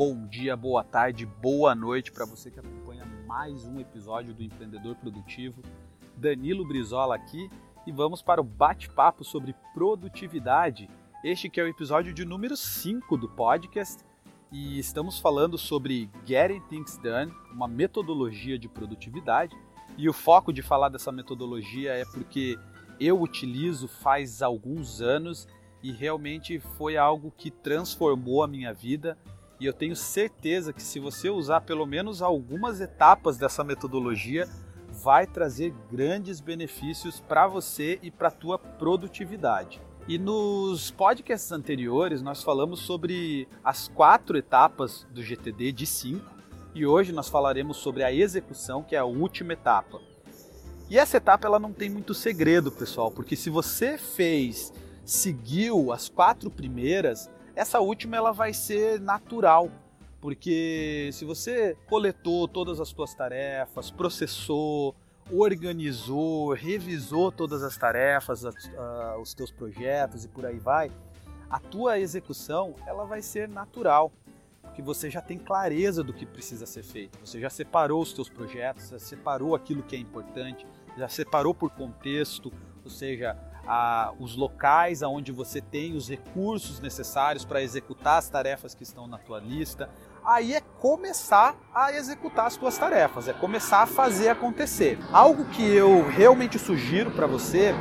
bom dia, boa tarde, boa noite para você que acompanha mais um episódio do Empreendedor Produtivo. Danilo Brizola aqui e vamos para o bate-papo sobre produtividade. Este que é o episódio de número 5 do podcast e estamos falando sobre Getting Things Done, uma metodologia de produtividade. E o foco de falar dessa metodologia é porque eu utilizo faz alguns anos e realmente foi algo que transformou a minha vida. E eu tenho certeza que se você usar pelo menos algumas etapas dessa metodologia, vai trazer grandes benefícios para você e para a tua produtividade. E nos podcasts anteriores nós falamos sobre as quatro etapas do GTD de 5 e hoje nós falaremos sobre a execução, que é a última etapa. E essa etapa ela não tem muito segredo, pessoal, porque se você fez seguiu as quatro primeiras, essa última ela vai ser natural. Porque se você coletou todas as suas tarefas, processou, organizou, revisou todas as tarefas, os teus projetos e por aí vai, a tua execução ela vai ser natural, porque você já tem clareza do que precisa ser feito. Você já separou os teus projetos, já separou aquilo que é importante, já separou por contexto, ou seja, a, os locais aonde você tem os recursos necessários para executar as tarefas que estão na tua lista. Aí é começar a executar as tuas tarefas, é começar a fazer acontecer. Algo que eu realmente sugiro para você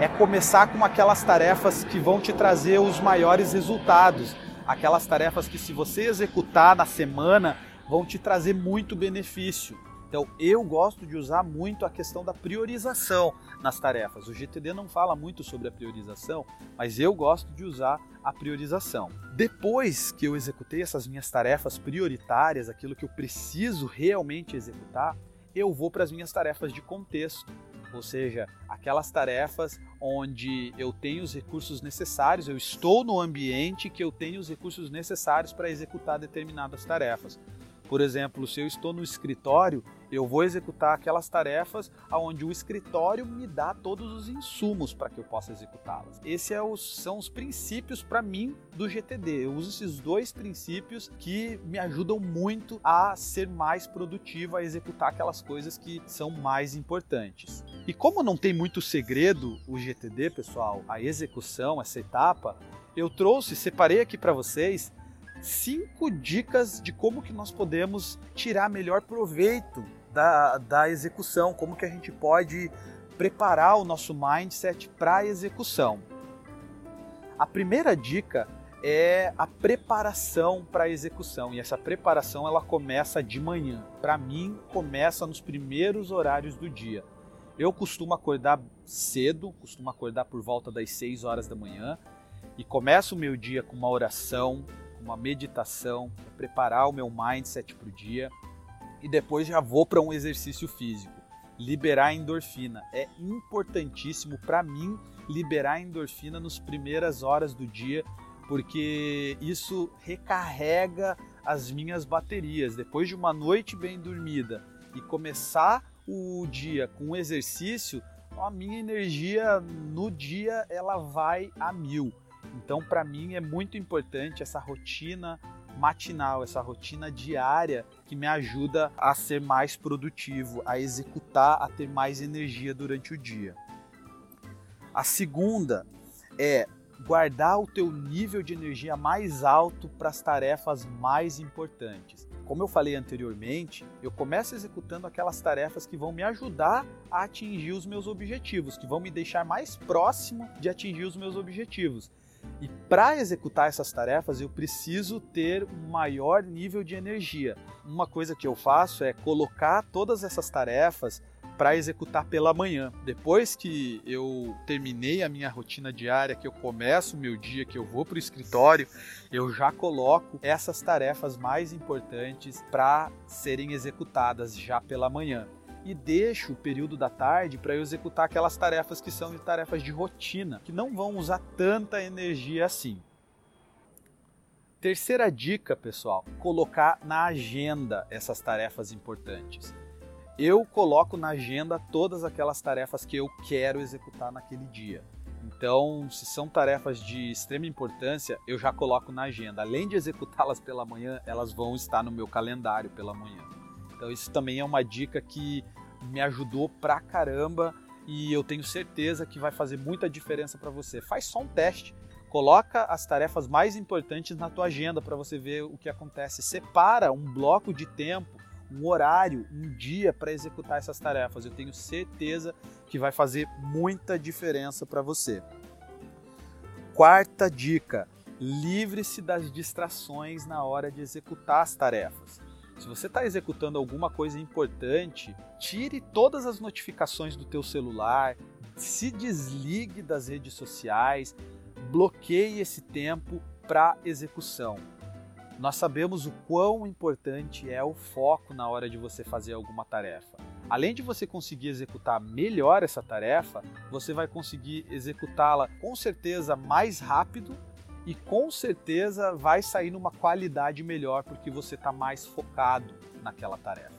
é começar com aquelas tarefas que vão te trazer os maiores resultados, aquelas tarefas que se você executar na semana vão te trazer muito benefício. Então eu gosto de usar muito a questão da priorização nas tarefas. O GTD não fala muito sobre a priorização, mas eu gosto de usar a priorização. Depois que eu executei essas minhas tarefas prioritárias, aquilo que eu preciso realmente executar, eu vou para as minhas tarefas de contexto, ou seja, aquelas tarefas onde eu tenho os recursos necessários, eu estou no ambiente que eu tenho os recursos necessários para executar determinadas tarefas. Por exemplo, se eu estou no escritório, eu vou executar aquelas tarefas onde o escritório me dá todos os insumos para que eu possa executá-las. Esses é são os princípios para mim do GTD. Eu uso esses dois princípios que me ajudam muito a ser mais produtivo, a executar aquelas coisas que são mais importantes. E como não tem muito segredo o GTD, pessoal, a execução, essa etapa, eu trouxe, separei aqui para vocês cinco dicas de como que nós podemos tirar melhor proveito da, da execução, como que a gente pode preparar o nosso mindset para a execução. A primeira dica é a preparação para a execução e essa preparação ela começa de manhã. Para mim começa nos primeiros horários do dia. Eu costumo acordar cedo, costumo acordar por volta das 6 horas da manhã e começo o meu dia com uma oração, uma meditação, preparar o meu mindset para o dia e depois já vou para um exercício físico. Liberar endorfina é importantíssimo para mim liberar endorfina nas primeiras horas do dia, porque isso recarrega as minhas baterias. Depois de uma noite bem dormida e começar o dia com exercício, a minha energia no dia ela vai a mil. Então, para mim é muito importante essa rotina matinal, essa rotina diária que me ajuda a ser mais produtivo, a executar, a ter mais energia durante o dia. A segunda é guardar o teu nível de energia mais alto para as tarefas mais importantes. Como eu falei anteriormente, eu começo executando aquelas tarefas que vão me ajudar a atingir os meus objetivos, que vão me deixar mais próximo de atingir os meus objetivos. E para executar essas tarefas, eu preciso ter um maior nível de energia. Uma coisa que eu faço é colocar todas essas tarefas para executar pela manhã. Depois que eu terminei a minha rotina diária, que eu começo o meu dia, que eu vou para o escritório, eu já coloco essas tarefas mais importantes para serem executadas já pela manhã e deixo o período da tarde para eu executar aquelas tarefas que são tarefas de rotina, que não vão usar tanta energia assim. Terceira dica, pessoal, colocar na agenda essas tarefas importantes. Eu coloco na agenda todas aquelas tarefas que eu quero executar naquele dia. Então, se são tarefas de extrema importância, eu já coloco na agenda. Além de executá-las pela manhã, elas vão estar no meu calendário pela manhã. Então, isso também é uma dica que me ajudou pra caramba e eu tenho certeza que vai fazer muita diferença para você. Faz só um teste, coloca as tarefas mais importantes na tua agenda para você ver o que acontece. Separa um bloco de tempo um horário, um dia para executar essas tarefas. Eu tenho certeza que vai fazer muita diferença para você. Quarta dica: livre-se das distrações na hora de executar as tarefas. Se você está executando alguma coisa importante, tire todas as notificações do teu celular, se desligue das redes sociais, bloqueie esse tempo para execução. Nós sabemos o quão importante é o foco na hora de você fazer alguma tarefa. Além de você conseguir executar melhor essa tarefa, você vai conseguir executá-la com certeza mais rápido e com certeza vai sair numa qualidade melhor porque você está mais focado naquela tarefa.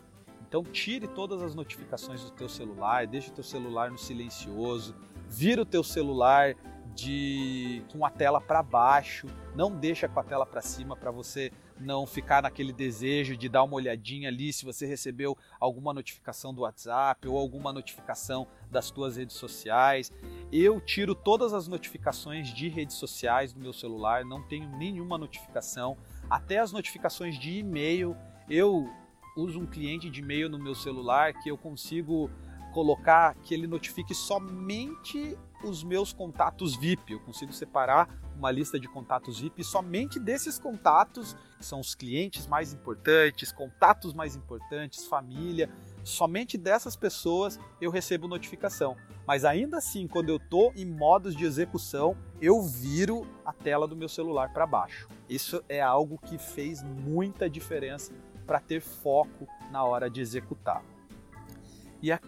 Então tire todas as notificações do teu celular, deixe o teu celular no silencioso, vira o teu celular de com a tela para baixo, não deixa com a tela para cima para você não ficar naquele desejo de dar uma olhadinha ali se você recebeu alguma notificação do WhatsApp ou alguma notificação das tuas redes sociais. Eu tiro todas as notificações de redes sociais do meu celular, não tenho nenhuma notificação, até as notificações de e-mail. Eu uso um cliente de e-mail no meu celular que eu consigo colocar que ele notifique somente os meus contatos VIP. Eu consigo separar uma lista de contatos VIP somente desses contatos, que são os clientes mais importantes, contatos mais importantes, família. Somente dessas pessoas eu recebo notificação. Mas ainda assim, quando eu estou em modos de execução, eu viro a tela do meu celular para baixo. Isso é algo que fez muita diferença para ter foco na hora de executar.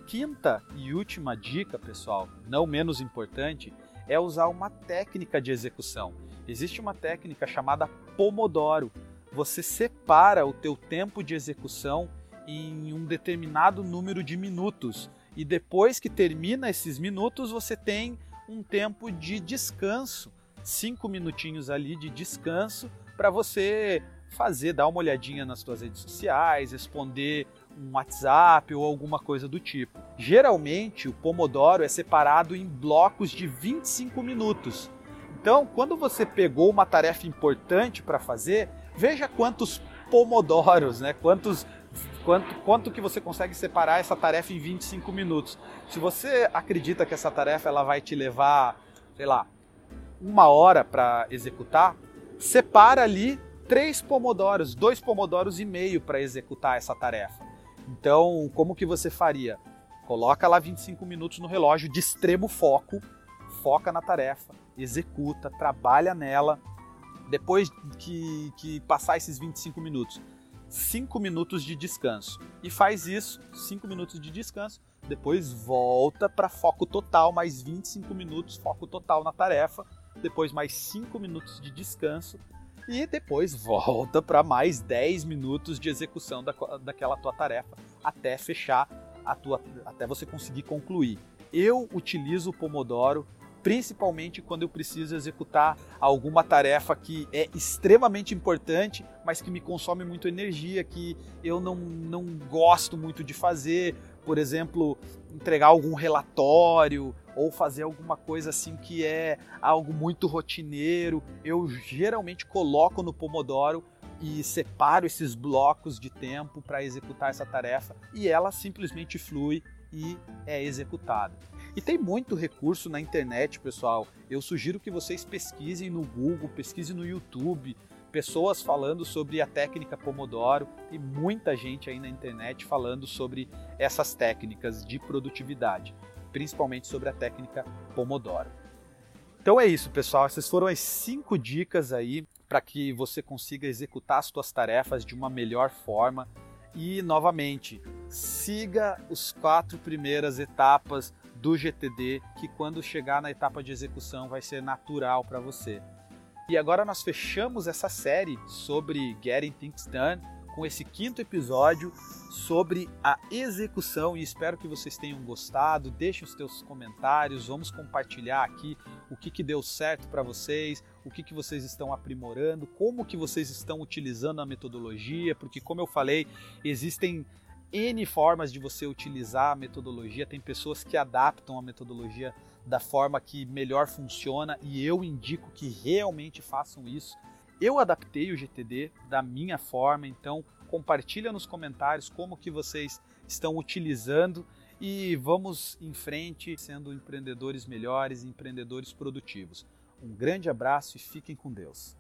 Quinta e última dica, pessoal, não menos importante, é usar uma técnica de execução. Existe uma técnica chamada Pomodoro. Você separa o teu tempo de execução em um determinado número de minutos e depois que termina esses minutos você tem um tempo de descanso, cinco minutinhos ali de descanso para você fazer, dar uma olhadinha nas suas redes sociais, responder um WhatsApp ou alguma coisa do tipo. Geralmente, o Pomodoro é separado em blocos de 25 minutos. Então, quando você pegou uma tarefa importante para fazer, veja quantos pomodoros, né? Quantos quanto, quanto que você consegue separar essa tarefa em 25 minutos. Se você acredita que essa tarefa ela vai te levar, sei lá, uma hora para executar, separa ali três pomodoros, dois pomodoros e meio para executar essa tarefa. Então, como que você faria? Coloca lá 25 minutos no relógio de extremo foco, foca na tarefa, executa, trabalha nela. Depois que, que passar esses 25 minutos, 5 minutos de descanso. E faz isso, 5 minutos de descanso, depois volta para foco total, mais 25 minutos, foco total na tarefa, depois mais 5 minutos de descanso e depois volta para mais 10 minutos de execução da, daquela tua tarefa até fechar a tua até você conseguir concluir. Eu utilizo o Pomodoro principalmente quando eu preciso executar alguma tarefa que é extremamente importante, mas que me consome muito energia, que eu não, não gosto muito de fazer, por exemplo, entregar algum relatório ou fazer alguma coisa assim que é algo muito rotineiro, eu geralmente coloco no Pomodoro e separo esses blocos de tempo para executar essa tarefa e ela simplesmente flui e é executada. E tem muito recurso na internet, pessoal. Eu sugiro que vocês pesquisem no Google, pesquisem no YouTube, pessoas falando sobre a técnica Pomodoro e muita gente aí na internet falando sobre essas técnicas de produtividade, principalmente sobre a técnica Pomodoro. Então é isso, pessoal. Essas foram as cinco dicas aí para que você consiga executar as suas tarefas de uma melhor forma. E novamente, siga os quatro primeiras etapas do GTD, que quando chegar na etapa de execução vai ser natural para você. E agora nós fechamos essa série sobre Getting Things Done com esse quinto episódio sobre a execução. E espero que vocês tenham gostado. Deixe os teus comentários, vamos compartilhar aqui o que, que deu certo para vocês, o que, que vocês estão aprimorando, como que vocês estão utilizando a metodologia, porque como eu falei, existem N formas de você utilizar a metodologia, tem pessoas que adaptam a metodologia da forma que melhor funciona e eu indico que realmente façam isso. Eu adaptei o GTD da minha forma, então compartilha nos comentários como que vocês estão utilizando e vamos em frente sendo empreendedores melhores, empreendedores produtivos. Um grande abraço e fiquem com Deus.